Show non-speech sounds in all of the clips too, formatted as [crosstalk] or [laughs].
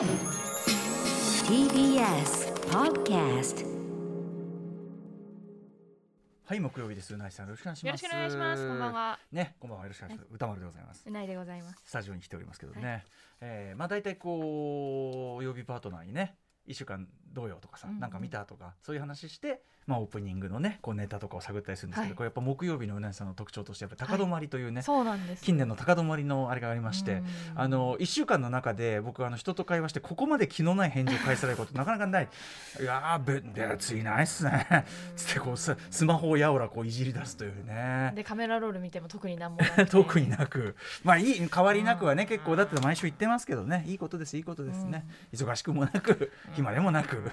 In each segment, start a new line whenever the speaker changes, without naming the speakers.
TBS Podcast
はい木曜日です。うないさんよろしくお願いします。
よろしくお願いします。こんばんは。
ねこんばんは。よろしくお願いします、歌丸でございます。
うないでございます。
スタジオに来ておりますけどね、えーまあ大体こう曜日パートナーにね一週間どうよとかさ、
うんうん。
なんか見たとかそういう話して、まあ、オープニングのねこうネタとかを探ったりするんですけど、
はい。
これやっぱ木曜日のうなぎさんの特徴としてやっぱ高止まりというね、
そうなんです。
近年の高止まりのあれがありまして、
うん
あの1週間の中で僕あの人と会話してここまで気のない返事を返されることなかなかない。いやーべ別にないっすね。つってこうススマホをやおらこういじり出すというね。
でカメラロール見ても特になんもな [laughs]
特になく。まあいい変わりなくはね
うん。
結構だって毎週言ってますけどね。いいことですいいことですね、忙しくもなく暇でもなく、
うん。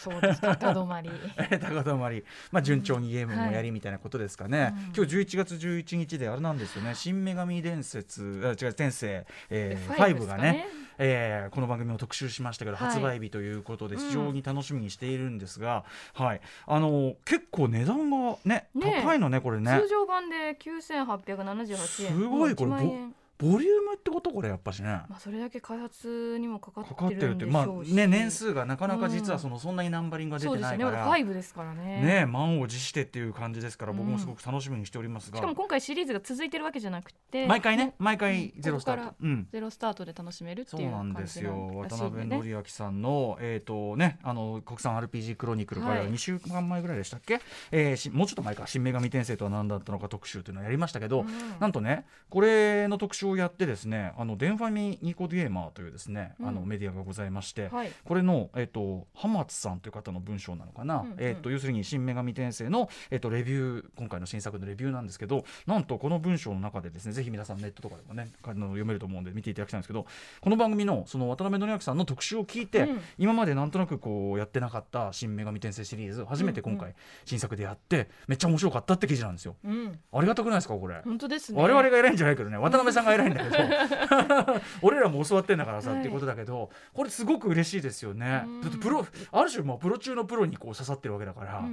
そうです高止まり。
高止まり、まあ、順調にゲームもやりみたいなことですかね、
うん。
今日11月11日であれなんですよね「新女神伝説」あ違う転生、えー、
ファイブ
5
ですか
がねえーこの番組を特集しましたけど、
はい。
発売日ということで
うん。
非常に楽しみにしているんですが、はい。あの結構値段がね
ね
高いのねこれね。
通常版で9878円。
すごいこれ
もう1万円
ボリュームってことこれやっぱしね。
まあそれだけ開発にもかか
かかっ
ってるん
てるってまあ
でしょうし
ね年数がなかなか実はその、そんなにナンバリングが出
そうですよね。まだ
てないから
5ですからね。
ね満を持してっていう感じですから僕もすごく楽しみにしておりますが、
しかも今回シリーズが続いてるわけじゃなくて
毎回ね毎回
うん。
ゼロスター。ト。うん。
ゼロスタートで楽しめるって
そう
いう
なんです
感じなん
よ。渡辺則明さんの、えーとね、あの国産 RPG クロニクルから
はい。
2週間前ぐらいでしたっけ、えーしもうちょっと前か「新女神転生とは何だったのか」特集というのをやりましたけど、
うん。
なんとねこれの特集をやってですねあのデンファミニコゲーマーというですね、
うん。
あのメディアがございまして、
はい。
これの、えっと浜津さんという方の文章なのかな、
うんうん。
えっと要するに「新女神転生の」えっとレビュー今回の新作のレビューなんですけどなんとこの文章の中でですねぜひ皆さんネットとかでもねあの読めると思うんで見ていただきたいんですけどこの番組のその渡辺則明さんの特集を聞いて、
うん。
今までなんとなくこうやってなかった「新女神転生」シリーズ初めて今
うん
回新作でやって、めっちゃ面白かったって記事なんですよ。
うん。
ありがたくないですかこれ？
本当ですね。
我々が偉いんじゃないけどね渡辺さんが偉いんだけど。[laughs] 俺らも教わってんだからさ、
はい。
っていうことだけどこれすごく嬉しいですよね。プロある種もうプロ中のプロにこう刺さってるわけだから。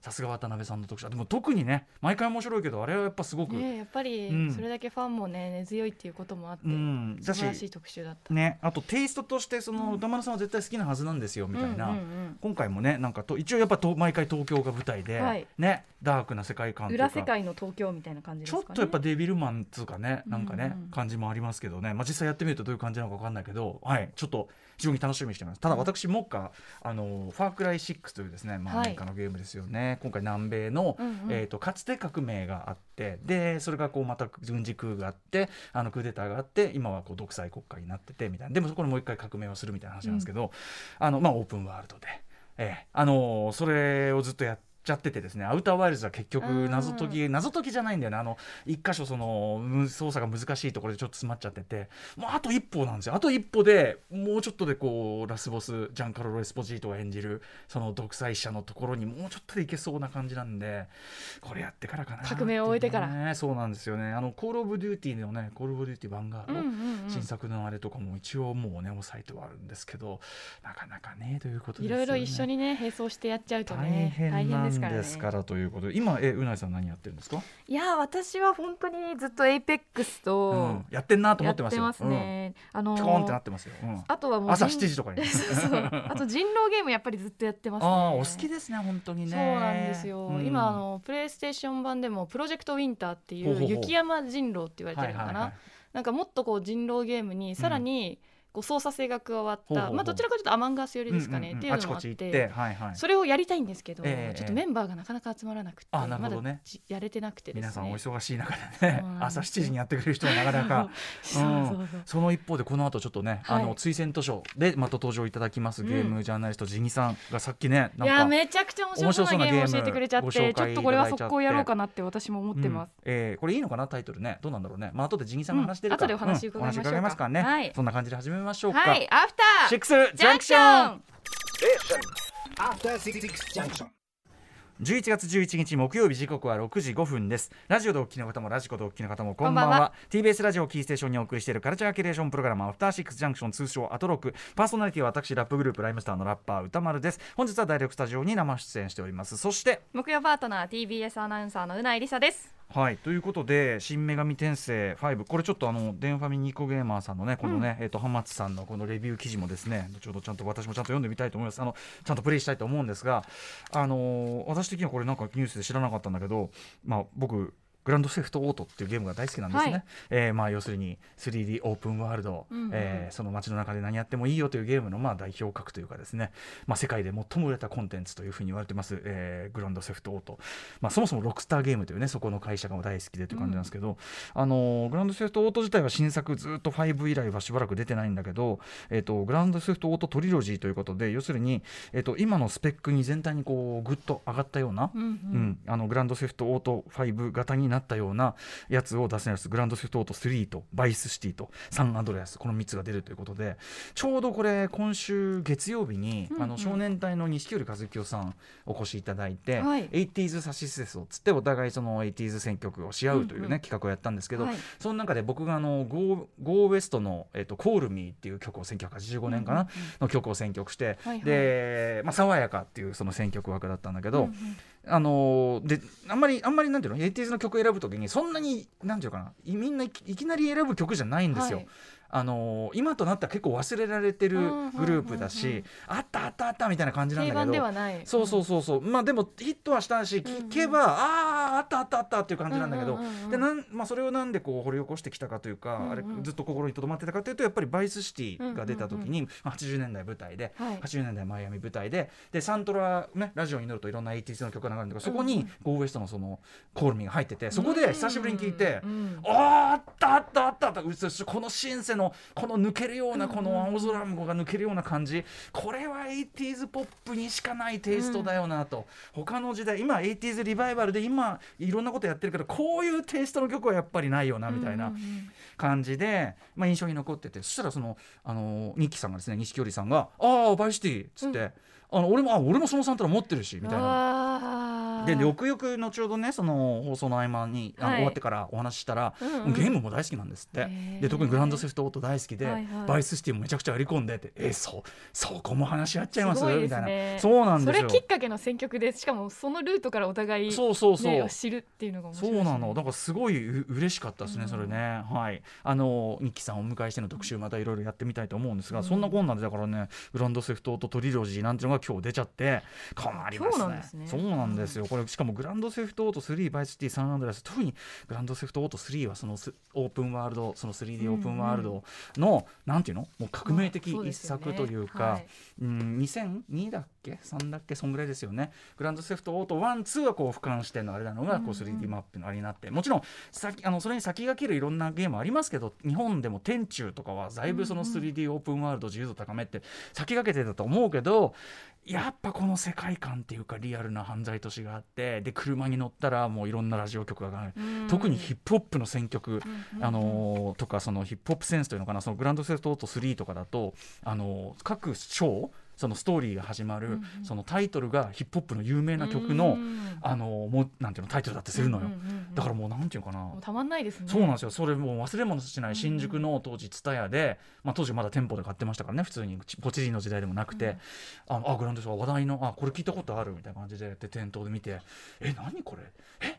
さすが渡辺さんの特集。でも特にね毎回面白いけどあれはやっぱすごく、
ね、やっぱり
うん。
それだけファンもね根強いっていうこともあって、
うん。
素晴らしい特集だった。
ねあとテイストとしてその歌丸さんは絶対好きなはずなんですよみたいな、今回もねなんかと一応やっぱと毎回東京が舞台で、
はい。
ねダークな世界観
うん、
とか。
裏世界の東京みたいな感じですかね。
ちょっとやっぱデビルマンっつうかねなんかね、
うんうん
感じもありますけどね、まあ、実際やってみるとどういう感じなのか分かんないけど、はい、ちょっと非常に楽しみにしてます。ただ私もっかあのファークライ6というですね、まあ、ア
はい。
メリカのゲームですよね、今回南米の、
うんうん。
えー、とかつて革命があってでそれがこうまた軍事空があってあのクーデターがあって今はこう独裁国家になっててみたいな。でもそこでもう一回革命をするみたいな話なんですけど、あのまあ、オープンワールドで、ええ。あのそれをずっとやって。ちゃっててですねアウターワイルズは結局
うん。
謎解き謎解きじゃないんだよね。あの一箇所そのむ操作が難しいところでちょっと詰まっちゃってて。もうあと一歩なんですよ。あと一歩でもうちょっとでこうラスボスジャンカルロ・エスポジートが演じるその独裁者のところにもうちょっとでいけそうな感じなんでこれやってからかな
革命を終えてから。
ねそうなんですよね。あのコール・オブ・デューティーのねコール・オブ・デューティーヴァンガード、
うんうんうん。
新作のあれとかも一応もうね押さえてはあるんですけどなかなかねということでね。
いろいろ一緒にね並走してやっちゃうと
大
ね
変なん
からね。
ですからということで今えうないさん何やってるんですか、
いや私は本当にずっとエイペックス
う
と
ん、やってんなと思
や
っますよ。
っててますね、あの
うん、ピコーンってなってますよ、うん。
あとはもう
朝
人
7時とかに。[laughs]
そうそう。あと人狼ゲームやっぱりずっとやってますね。
ああお好きですね本当にね。
そうなんですよ、
うん。
今あのプレイステーション版でもプロジェクトウィンターってい
ほう
雪山人狼って言われてるのかな、なんかもっとこう人狼ゲームにさらにこう操作性が加わった、まあどちらかというとアマンガース寄りですかね、っていうのもあってそれをやりたいんですけど、
ええ。
ちょっとメンバーがなかなか集まらなくてまだじやれてなくてですね。
皆さんお忙しい中でね朝7時にやってくれる人はなかなか。[laughs]
そ
の一方でこの後ちょっとね、
はい。
あの推薦図書でまた登場いただきます
うん。
ゲームジャーナリストジニさんがさっきね
いやめちゃくちゃ面白そうなゲームを教えてくれちゃってちょっとこれは速攻やろうかなって私も思ってます、
うん。えーこれいいのかなタイトルね。どうなんだろうね。まあ後でジニさんが話してる
後でお話伺いましょうか。
そんな感じで始めましょうか、
はいアフター。
シックスジャンクシ
ジャンクショ
ョン。
ン
After Six Junction.
11月11日木曜日時刻は6時5分です。ラジオでお聞きの方もラジコでお聞きの方もこんばんは。
こんばんは。
TBS ラジオをキーステーションにお送りしているカルチャーキュレーションプログラムアフターシックスジャンクション通称アトロク。パーソナリティは私ラップグループライムスターのラッパー歌丸です。本日はダイレクトスタジオに生出演しております。そして
木曜パートナー TBS アナウンサーのうないりさです
はい。ということで「新女神転生5」これちょっとあのデンファミニコゲーマーさんのねこのね、えっと浜松さんのこのレビュー記事もですね後ほどちゃんと私もちゃんと読んでみたいと思います。あのちゃんとプレイしたいと思うんですがあのー私的にはこれなんかニュースで知らなかったんだけどまあ僕グランドセフトオートっていうゲームが大好きなんですね、
はい。
えーまあ要するに 3D オープンワールド、
うんうん。
えーその街の中で何やってもいいよというゲームのまあ代表格というかですね、まあ、世界で最も売れたコンテンツというふうに言われてます、えーグランドセフトオート、まあ、そもそもロックスターゲームというねそこの会社が大好きでという感じなんですけど、あのーグランドセフトオート自体は新作ずっと5以来はしばらく出てないんだけど、えー、とグランドセフトオートトリロジーということで要するに、えー、と今のスペックに全体にこうグッと上がったような、
うんう
うん。ん、あのグランドセフトオート5型になったようなやつを出せます。グランドセフトオート3とバイスシティとサンアンドレアスこの3つが出るということで。ちょうどこれ今週月曜日に、
うんうん。
あの少年隊の錦織和樹さんお越しいただいて、
はい。
80s サシステスをつってお互いその 80s 選曲をし合うというね、
うんうん。
企画をやったんですけど、
はい。
その中で僕があの Go, Go West の、えっと、Call Me っていう曲を1985年かな、
うんうん。
の曲を選曲して、
はいはい。
で、まあ、爽やかっていうその選曲枠だったんだけど、
うんうん
あのーであんまりあんまりなんていうの？80s の曲選ぶときにそんなになんていうかな？いみんないきいきなり選ぶ曲じゃないんですよ。
はい。
あのー今となったら結構忘れられてるグループだし、
うんうん。うんうん
あったあったあったみたいな感じなんだ
定番
けど
ではない。
そうそうそうそう。まあでもヒットはしたし聞けば、あああったあったあったっていう感じなんだけど、
うんうんうんうん。
でなんまあ、それをなんでこう掘り起こしてきたかというか、
うんうん。
あれずっと心に留まってたかというとやっぱりバイスシティが出た時に、まあ80年代舞台で、
はい。
80年代マイアミ舞台ででサントラ、ね、ラジオに乗るといろんな 80s の曲が流れるんだけどそこに
うん。うん
ゴーウエストのそのコールミーが入っててそこで久しぶりに聞いて。
うん
あーあったあったあったあった。このシンセのこの抜けるようなこの青空雲が抜けるような感じ。これは 80s ポップにしかないテイストだよなと、他の時代今 80s リバイバルで今いろんなことやってるけどこういうテイストの曲はやっぱりないよなみたいな
うんうんうん。
感じで、まあ、印象に残ってて。そしたらそのあの日記さんがですね錦織さんが「ああバイシティ」っつって、あの俺もあ俺もそのサントラ持ってるしみたいな。でよくよく後ほどねその放送の合間にあの、
はい。
終わってからお話ししたら、
うんうん。
ゲームも大好きなんですって、で特にグランドセフトオート大好きで、
はいはい。
バイスシティもめちゃくちゃやり込んでってえそうそこも話し合っちゃいます？
すごいで
みたいな。そうなんですよ。
それきっかけの選曲でしかもそのルートからお互い
そうそうそう、
ね知るっていうのが面白いですね。
そうなの。だからすごいう嬉しかったですね、
うん。
それね。はい。あの日記さんをお迎えしての特集またいろいろやってみたいと思うんですが、
うん。
そんなこんなでだからねグランドセフトオートトリロジーなんていうのが今日出ちゃって困りますね。
すね。
そうなんですよ。これしかもグランドセフトオート3バイスシティサンアンドレアス。特にグランドセフトオート3はそのスオープンワールドその 3D オープンワールドの、なんていうの？もう革命的一作というか、
はい。
うん2002だっけ？3だっけ？そんぐらいですよね。グランドセフトオート12はこう俯瞰してのあれなのがこう 3D マップのあれになって。もちろん先あのそれに先駆けるいろんなゲームありますけど日本でも天中とかはだいぶその 3D オープンワールド自由度高めって先駆けてたと思うけどやっぱこの世界観っていうかリアルな犯罪都市があってで車に乗ったらもういろんなラジオ局がる。
うん。
特にヒップホップの選曲、
うんうん
あのーとかそのヒップホップセンスというのかなそのグランドセフトオート3とかだと、あのー各章そのストーリーが始まる、そのタイトルがヒップホップの有名な曲の、
うん
あのーもうなんていうのタイトルだってするのよ、だからもうなんていうかな、
たまんないですね。
そうなんですよ。それもう忘れ物しない新宿の当時蔦屋で、まあ、当時まだ店舗で買ってましたからね普通にちポチリの時代でもなくて、ああグランドセフト話題のあこれ聞いたことあるみたいな感じでで店頭で見てえ何これ？え？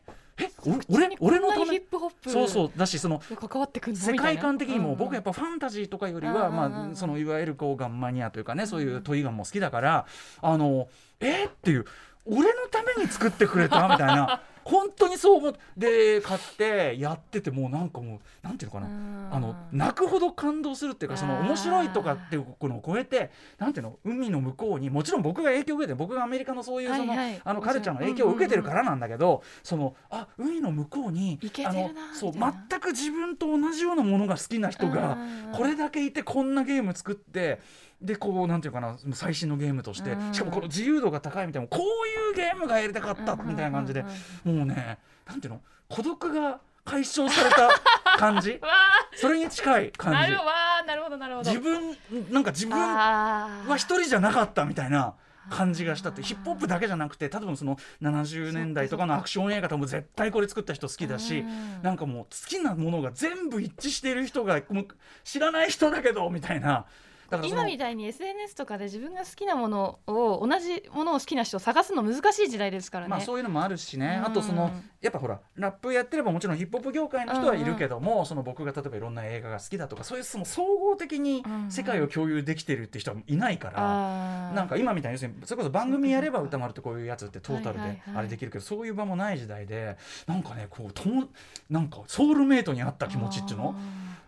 俺俺のため
ヒップホップ
そうそうだしその
関わってく
世界観的にも僕やっ
ぱ
ぱファンタジーとかよりは、まあ、そのいわゆるこうガンマニアというかねそういうトイガンも好きだからあのえーっていう俺のために作ってくれた？みたいな本当にそう思ってで買ってやっててもうなんかもうなんていうのかな。あの泣くほど感動するっていうかその面白いとかっていうのを超えてなんていうの海の向こうにもちろん僕が影響を受けて僕がアメリカのそういうその,、
はい。はい
あのカルチャーの影響を受けてるからなんだけど、そのあ海の向こうにあのそう全く自分と同じようなものが好きな人が
うん。
これだけいてこんなゲーム作って。でこうなんていうかな最新のゲームとして
うん。
しかもこの自由度が高いみたいなこういうゲームがやりたかったみたいな感じでもうねなんていうの？孤独が解消された感じ？[laughs]
わ
それに近い感じ。
なるほどなるほど
自分なんか自分は
は
一人じゃなかったみたいな感じがしたって。ヒップホップだけじゃなくて多分その70年代とかのアクション映画とかも絶対これ作った人好きだし
うん。
なんかもう好きなものが全部一致している人が知らない人だけどみたいな
今みたいに SNS とかで自分が好きなものを同じものを好きな人を探すの難しい時代ですからね。
まあそういうのもあるしね、
うん。
あとそのやっぱほらラップやってればもちろんヒップホップ業界の人はいるけども、その僕が例えばいろんな映画が好きだとかそういうその総合的に世界を共有できてるって人はいないから、
あー。
なんか今みたいにそれこそ番組やれば歌丸ってこういうやつってトータルであれできるけどそういう場もない時代でなんかねこうともなんかソウルメイトにあった気持ちっていうの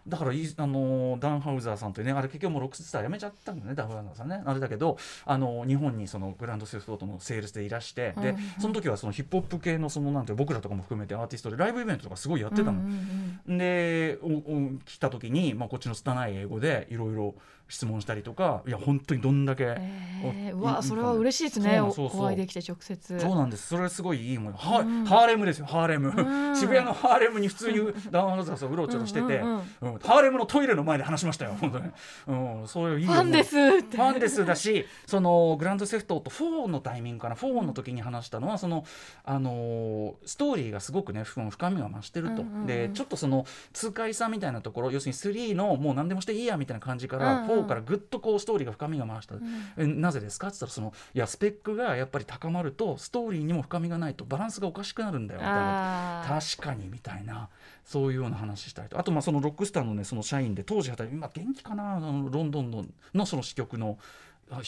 だからあのダンハウザーさんというねあれ結局もうロックスターやめちゃったんだねダンハウザーさんね。あれだけどあの日本にそのグランドセフートのセールスでいらして、で
うんうん。
その時はそのヒップホップ系のそのなんて僕らとかも含めてアーティストでライブイベントとかすごいやってたの。
うんうん。
でおお来た時に、まあ、こっちの拙い英語でいろいろ質問したりとかいや本当にどんだけ、
えー、わそれは嬉しいですね。お会いできて直接。
そうなんです。それはすごいいいもんは、
うん。
ハーレムですよハーレム、
うん。
渋谷のハーレムに普通にダウンハウザーさんうろちょろしてて、ハーレムのトイレの前で話しましたよ本当に、うん、そういういい
ファンです
ファンですだしそのグランドセフトと4のタイミングかな。4の時に話したのはその、あのーストーリーがすごくねふ深みが増してると、でちょっとその痛快さみたいなところ要するに3のもう何でもしていいやみたいな感じから、
うんうん
4からぐっとこうストーリーが深みが増した、えなぜですか？って言ったらそのいやスペックがやっぱり高まるとストーリーにも深みがないとバランスがおかしくなるんだよみたいな。確かにみたいな。そういうような話したりと。あとまあそのロックスターのねその社員で当時働いて今元気かな？あのロンドンののその支局の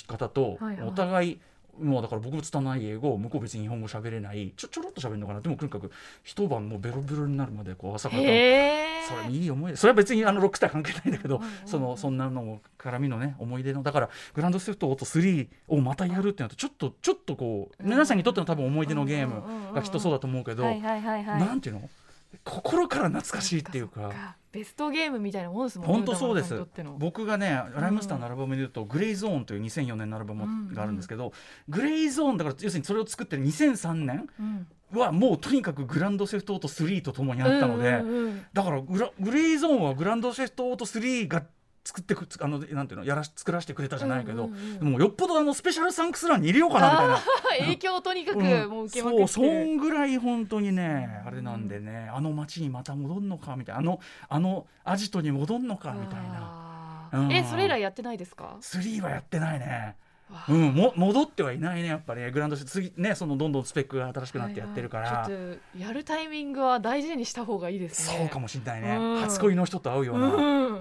方とお互いもうだから僕も拙い英語向こう別に日本語喋れないちょちょろっと喋るのかな。でもとにかく一晩もうベロベロになるまでこう朝から。
へ
それ
え
いい思い出それは別にあのロックスター関係ないんだけど
うんうんうん
そのそんなのも絡みのね思い出のだからグランドセフトオート3をまたやるってなるとちょっとちょっとこう
うん。
皆さんにとっての多分思い出のゲームがきっとそうだと思うけどなんていうの？心から懐かしいっていうか。
ベストゲームみたいなもんですもんね
本当そうです。僕がねライムスターのアルバムで言うと「グレイゾーン」という2004年のアルバムがあるんですけど、グレイゾーンだから要するにそれを作ってる2003年
うん
はもうとにかくグランドセフトオート3とともにあったので、
うんうんうん。
だからグラグレイゾーンはグランドセフトオート3が作ってくあのなんていうのやらし作らせてくれたじゃないけど、
うんうんうん。
もうよっぽどあのスペシャルサンクス欄に入れようかなみたいな。[laughs]
影響をとにかく
うん。
もう受けまくって。る、
そうそんぐらい本当にね、
うん
あれなんでねあの街にまた戻んのかみたいなあのあのアジトに戻んのかみたいな。うん。
えそれ以来やってないですか
？3はやってないね。
わ
うんも戻ってはいないねやっぱりね。グランド次ねそのどんどんスペックが新しくなってやってるから、
やるタイミングは大事にした方がいいですね。
そうかもしれないね、
うん。
初恋の人と会うような、
うん。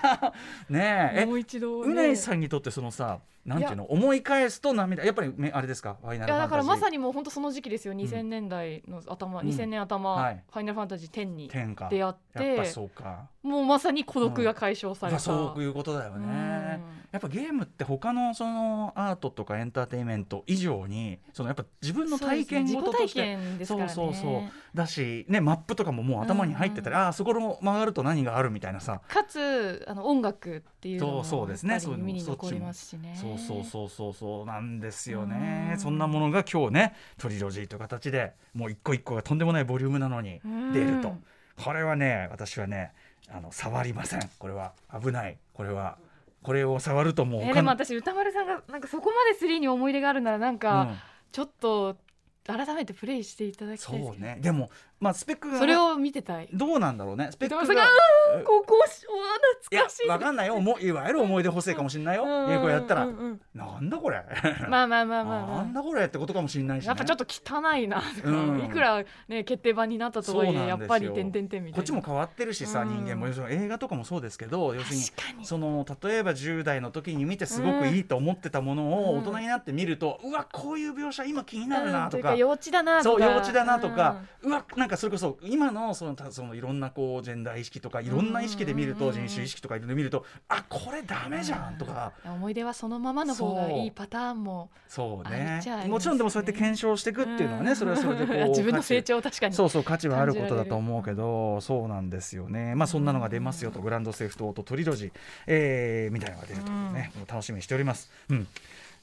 [laughs]
ねえ。え
もう一度、ね、
うないさんにとってそのさなんていうの思い返すと涙やっぱりめあれですか？ファイナ
いやだから
ルファンタジー。
まさにもう本当その時期ですよ、2000年代の頭、
うん。
2000年頭、
はい。
ファイナルファンタジー10に出会っ
やっぱそうか。
もうまさに孤独が解消された、
まあそういうことだよね、やっぱゲームって他のそのアートとかエンターテインメント以上にそのやっぱ自分の体験事として、
そう
そうそうそう。だしねマップとかももう頭に入ってたら、ああそこの曲がると何があるみたいなさ。
かつあの音楽っていうのも
そうそうですね。
耳に残りますしね。
そうそうそうそう。そうなんですよね。
うん。
そんなものが今日ねトリロジーという形でもう一個一個がとんでもないボリュームなのに出ると。
うん
これはね私はねあの触りません。これは危ない。これはこれを触るともう
えーでも私歌丸さんがなんかそこまで3に思い出があるならなんか、
うん。
ちょっと改めてプレイしていただきたいです
そう
けど
ね。でもまあスペック
それを見てたい。
どうなんだろうね。スペックが
ここ懐かしい。
わかんないよ。もういわゆる思い出補正かもしれないよ。
うんうん
やこれやったら。なんだこれ。
まあまあまあまあまあ。
なんだこれってことかもしれないしね。
やっぱちょっと汚いな。とか、
うん。
いくらね決定版になったとはいえやっぱり点々点みたいな。
こっちも変わってるしさ、
うん。
人間も要するに映画とかもそうですけど要するにその例えば10代の時に見てすごくいいと思ってたものを
うん。
大人になって見ると、うわこういう描写今気になるなとか,、
うん。いう幼稚だなとか。
そう幼稚だなとか、うわなんかそれこそ今のそのたそのいろんなこうジェンダー意識とかいろんな意識で見ると、
うん
人種意識とかいろいろ見るとあこれダメじゃんとか、
うん思い出はそのままの方がいいパターンも
そう
あ
ね。もちろんでもそうやって検証していくっていうのはね、
うん。
それはそれでこう
自分の成長を確かに
そうそう価値はあることだと思うけどそうなんですよ。ね。まあそんなのが出ますよと、グランドセーフトオートトリロジー、えーみたいなのが出るというね、楽しみにしております。うん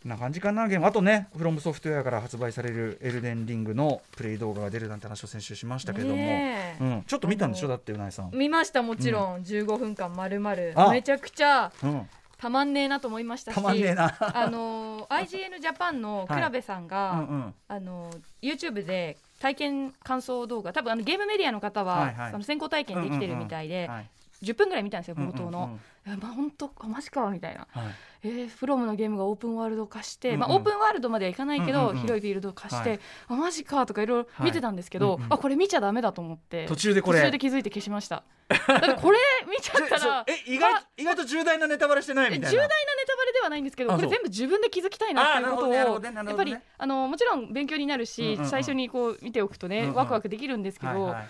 こんな感じかなゲーム。あとねフロムソフトウェアから発売されるエルデンリングのプレイ動画が出るなんて話を先週しましたけども、
ねえ。
うん、ちょっと見たんでしょ？だってうないさん、
見ましたもちろん、15分間まるまる
あ。
めちゃくちゃ
うん、
たまんねえなと思いましたし。た
まんねえな。[laughs]
あの IGN ジャパンの倉部さんが、
うんうん
あの YouTube で体験感想動画多分あのゲームメディアの方は、
はいはい
その先行体験できてるみたいで、
はい
10分ぐらい見たんですよ冒頭の
うん。うんうん。
えまあ本当あマジかみたいな。
はい。
えー、フロムのゲームがオープンワールド化して、
うんうん。
まあ、オープンワールドまではいかないけど、
うんうんうん
広いフィールド化して、
はい。
あマジかとかいろいろ見てたんですけど、
はいうんうん。
あこれ見ちゃダメだと思って。
途中でこれ。
途中で気づいて消しました。だってこれ見ちゃったら [laughs]
え意外
あ
意外と重大なネタバレしてないみたいな。
重大なネタバレではないんですけどこれ全部自分で気づきたいなっていうことを
ねなる
やっぱりあのもちろん勉強になるし、
うんうんうん。
最初にこう見ておくとね、
うんうん。
ワクワクできるんですけど、
はいはい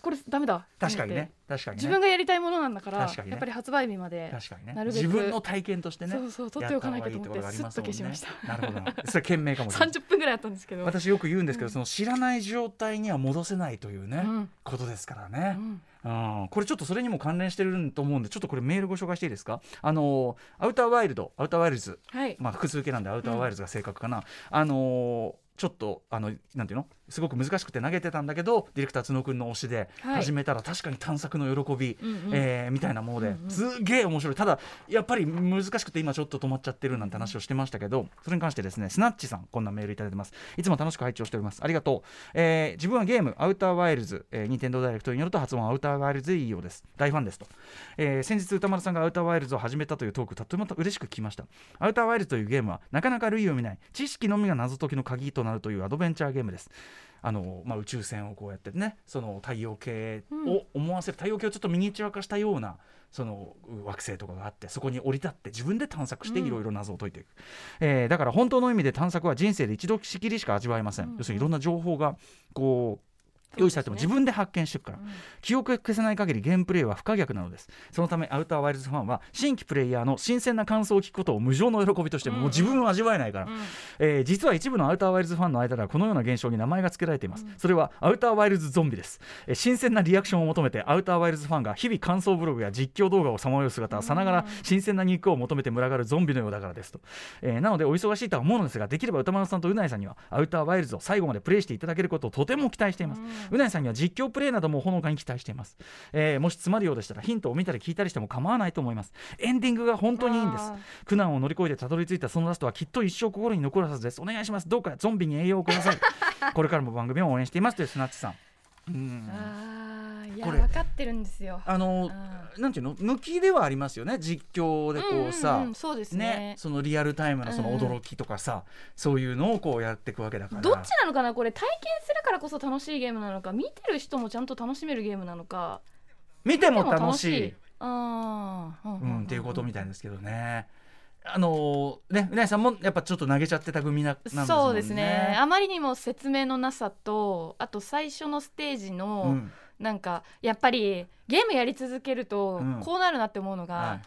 これダメだ。
確かにね。確かにね。
自分がやりたいものなんだから、
確かにね。
やっぱり発売日まで。
確かにね。
なるべく。
自分の体験としてね。
そうそう取っておかなきゃと思って
いいとこ
と消しました。
なるほど。なそれ賢明かもしれない。
30分ぐらいあったんですけど。
私よく言うんですけど、その知らない状態には戻せないというね、
うん。
ことですから
う
ね、
ん。
うん、これちょっとそれにも関連してると思うんでちょっとこれメールご紹介していいですか？あのアウターワイルドアウターワイルズ。
はい、
まあ複数形なんでアウターワイルズが正確かな、あのちょっとあのなんていうの？すごく難しくて投げてたんだけどディレクター角君の推しで
はい。
始めたら確かに探索の喜び、
うんうん。
えーみたいなもので、
うんうん。
すげえ面白い。ただやっぱり難しくて今ちょっと止まっちゃってるなんて話をしてましたけどそれに関してですねスナッチさんこんなメールいただいてます。いつも楽しく拝聴しております。ありがとう、えー自分はゲームアウターワイルズ、えー、任天堂ダイレクトによると発音はアウターワイルズでいいようです。大ファンですと、えー先日歌丸さんがアウターワイルズを始めたというトークとても嬉しく聞きました。アウターワイルズというゲームはなかなか類を見ない。知識のみが謎解きの鍵となるというアドベンチャーゲームですあのまあ、宇宙船をこうやってねその太陽系を思わせる、太陽系をちょっとミニチュア化したようなその惑星とかがあってそこに降り立って自分で探索していろいろ謎を解いていく、えーだから本当の意味で探索は人生で一度しきりしか味わえません、
うん。
要するにいろんな情報がこう用意されても自分で発見していくから、記憶が消せない限りゲームプレイは不可逆なのです。そのためアウターワイルズファンは新規プレイヤーの新鮮な感想を聞くことを無上の喜びとして、
うん。
もう自分は味わえないから、
うん。
えー実は一部のアウターワイルズファンの間ではこのような現象に名前が付けられています、
うん。
それはアウターワイルズゾンビです、えー新鮮なリアクションを求めてアウターワイルズファンが日々感想ブログや実況動画をさまよう姿はさながら新鮮な肉を求めて群がるゾンビのようだからですと、えーなのでお忙しいとは思うのですができれば歌丸さんとうないさんにはアウターワイルズを最後までプレイしていただけることをとても期待しています、うないさんには実況プレイなどもほのかに期待しています、えーもし詰まるようでしたらヒントを見たり聞いたりしても構わないと思います。エンディングが本当にいいんです。苦難を乗り越えてたどり着いたそのラストはきっと一生心に残るはずです。お願いします。どうかゾンビに栄養をください。[laughs] これからも番組を応援しています。というスナッチさん。うんこれ。
分かってるんですよ。
あのなんていうの？向きではありますよね。実況でこうさ、
んんんそうですね。
そのリアルタイムのその驚きとかさ、そういうのをこうやっていくわけだから。
どっちなのかな？これ体験するからこそ楽しいゲームなのか見てる人もちゃんと楽しめるゲームなのか。
見ても楽しい。
ああ、
うん、っていうことみたいですけどね。あのーね、うなぎさんもやっぱちょっと投げちゃってた組なね。
そうですね。あまりにも説明のなさとあと最初のステージの、
うん
なんかやっぱりゲームやり続けると
うん。
こうなるなって思うのが、
は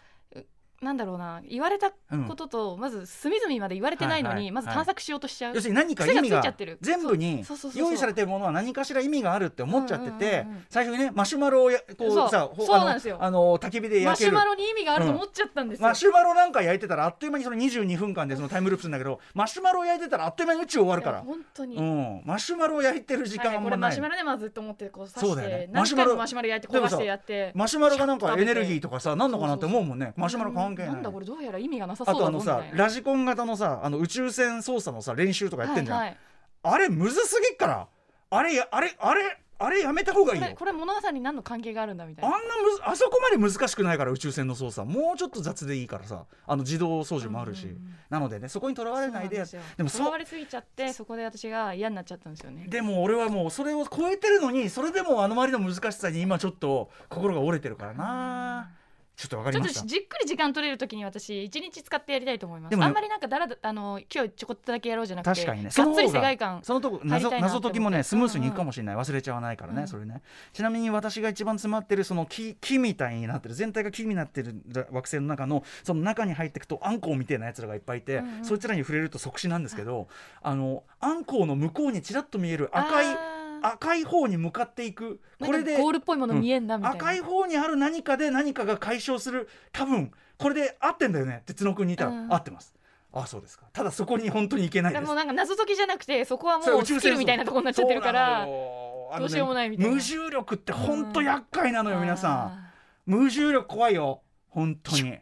なんだろうな言われたことと、まず隅々まで言われてないのに、まず探索しようとしちゃう、
い、要するに何か意味
癖が
が
ついちゃってる。
全部に用意されてるものは何かしら意味があるって思っちゃってて、最初にねマシュマロをやこうさほ
そうなんですよ。
あの焚き火で
マシュ
焼ける。
マロに意味があると思っちゃったんですよ、
マシュマロなんか焼いてたらあっという間にその22分間でそのタイムループするんだけどマシュマロを焼いてたらあっという間に宇宙終わるから、
本当に、
うん、マシュマロを焼いてる時間
はい、
あんまない、
これマシュマロでまずっと思ってこう刺して、
ねマシュマロ
何回もマシュマロ焼いて焦がしてやって
マシュマロがなんかエネルギーとかさなんのかなって思うもんね。マシュマロ関係ない。
なんだこれどうやら意味がなさ
あとあの
そうだぞみたいな。
さラジコン型のさあの宇宙船操作のさ練習とかやってんじゃん、
はいはい。
あれむずすぎっから。あれやあれあれあれやめた方がいいよ。
これ物語に何の関係があるんだみたいな。
あんなむずあそこまで難しくないから宇宙船の操作。もうちょっと雑でいいからさ。あの自動操縦もあるし、
うんうんうん。
なのでねそこにとらわれないで。でも
とらわれすぎちゃってそこで私が嫌になっちゃったんですよね。
でも俺はもうそれを超えてるのにそれでもあの周りの難しさに今ちょっと心が折れてるからなちょっとわか
ちょっと
りました
じっくり時間取れるときに私一日使ってやりたいと思いま
ですも
あんまりなんかだらだあの今日ちょこっとだけやろうじゃなくて
確かにね。
がっつり世界観
そのとこ謎謎解きもねスムースにいくか
うん
もしれない、忘れちゃわないからね、
うん。
それね。ちなみに私が一番詰まってるその木木みたいになってる全体が木になってる惑星の中のその中に入っていくとアンコウみたいなやつらがいっぱいいて、
うんうん。
そいつらに触れると即死なんですけど、あ。のアンコウの向こうにちらっと見える赤い赤い方に向かっていく。これで
ゴールっぽいもの見えんなみたいな、
赤い方にある何かで何かが解消する。多分これで合ってんだよね。って角君にいたら、
うん。
合ってます。あそうですか。ただそこに本当に行けないで
もなんか謎解きじゃなくてそこはもうスキルみたいなところになっちゃってるからどうしようもないみたいな。
無重力って本当厄介なのよ、皆さん。
あ
無重力怖いよ。本当に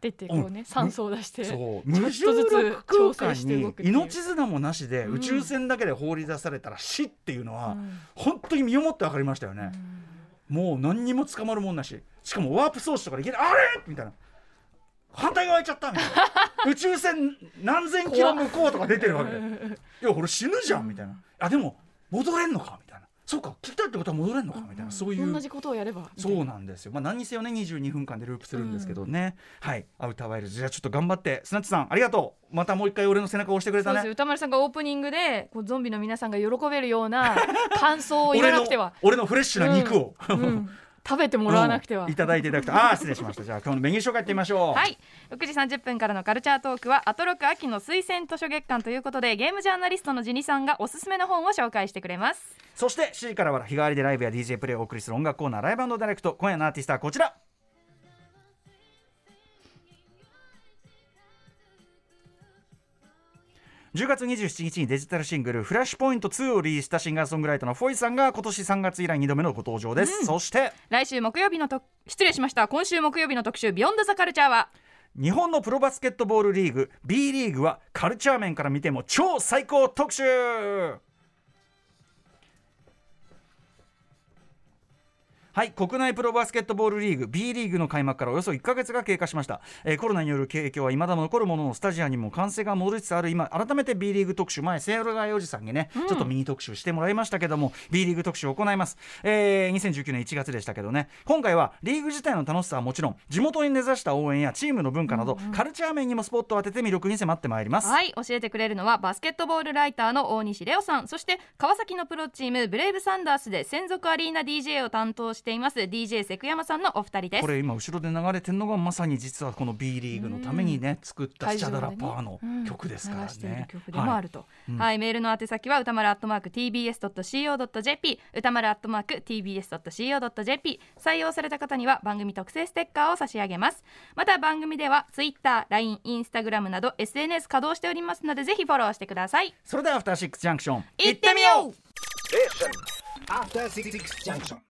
ーシュッってこうね酸素を出して
そう。無重力
調
空間に命綱もなしで
うん。
宇宙船だけで放り出されたら死っていうのは、
うん。
本当に身をもって分かりましたよね、もう何にも捕まるもんなし。しかもワープ装置とかでいきなり「あれ?」みたいな。反対側行っちゃったみたいな。[laughs] 宇宙船何千キロ向こうとか出てるわけ。でい。や俺死ぬじゃんみたいな。あでも戻れんのかみたいなそうか聞きたいってことは戻れんのかみたいなそういう
同じことをやれば
そうなんですよ。まあ何にせよね22分間でループするんですけどね。はい。アウターワイルズじゃあちょっと頑張ってスナッチさんありがとう。またもう一回俺の背中を押してくれたね。
歌丸さんがオープニングでこうゾンビの皆さんが喜べるような感想を言わ
俺の
なくては、
俺のフレッシュな肉を、
食べてもらわなくては、
うんいただいていただくと。ああ失礼しました。じゃあ今日のメニュー紹介いってみましょう。
はい。6時30分からのカルチャートークはアトロク秋の推薦図書月間ということでゲームジャーナリストのジニさんがおすすめの本を紹介してくれます。
そして7時からは日替わりでライブや DJ プレイをお送りする音楽コーナーライブダイレクト。今夜のアーティストはこちら10月27日にデジタルシングル「フラッシュポイント2」をリリースしたシンガーソングライターのフォイさんが今年3月以来2度目のご登場です、そして
来週木曜日のと失礼しました。今週木曜日の特集ビヨンドザカルチャーは
日本のプロバスケットボールリーグ B リーグはカルチャー面から見ても超最高特集はい国内プロバスケットボールリーグ B リーグの開幕からおよそ1ヶ月が経過しました、えーコロナによる影響は未だ残るもののスタジアムにも歓声が戻りつつある今改めて B リーグ特集前セアロガイおじさんにね、ちょっとミニ特集してもらいましたけども B リーグ特集を行います、えー2019年1月でしたけどね。今回はリーグ自体の楽しさはもちろん地元に根ざした応援やチームの文化など、カルチャー面にもスポットを当てて魅力に迫ってまいります、
はい教えてくれるのはバスケットボールライターの大西レオさん。そして川崎のプロチームブレイブサンダースで専属アリーナ DJ を担当しています。DJ セクヤマさんのお二人です。
これ今後ろで流れてるのがまさに実はこの B リーグのためにね作ったスチャダラパーの曲ですからね。
流している曲でもあると、はい。メールの宛先は歌丸アットマーク TBS.CO.JP 歌丸アットマーク TBS.CO.JP 採用された方には番組特製ステッカーを差し上げます。また番組では Twitter、LINE、Instagram など SNS 稼働しておりますのでぜひフォローしてください。
それではアフターシックスジャンクション
行ってみよう
！After Six Junction.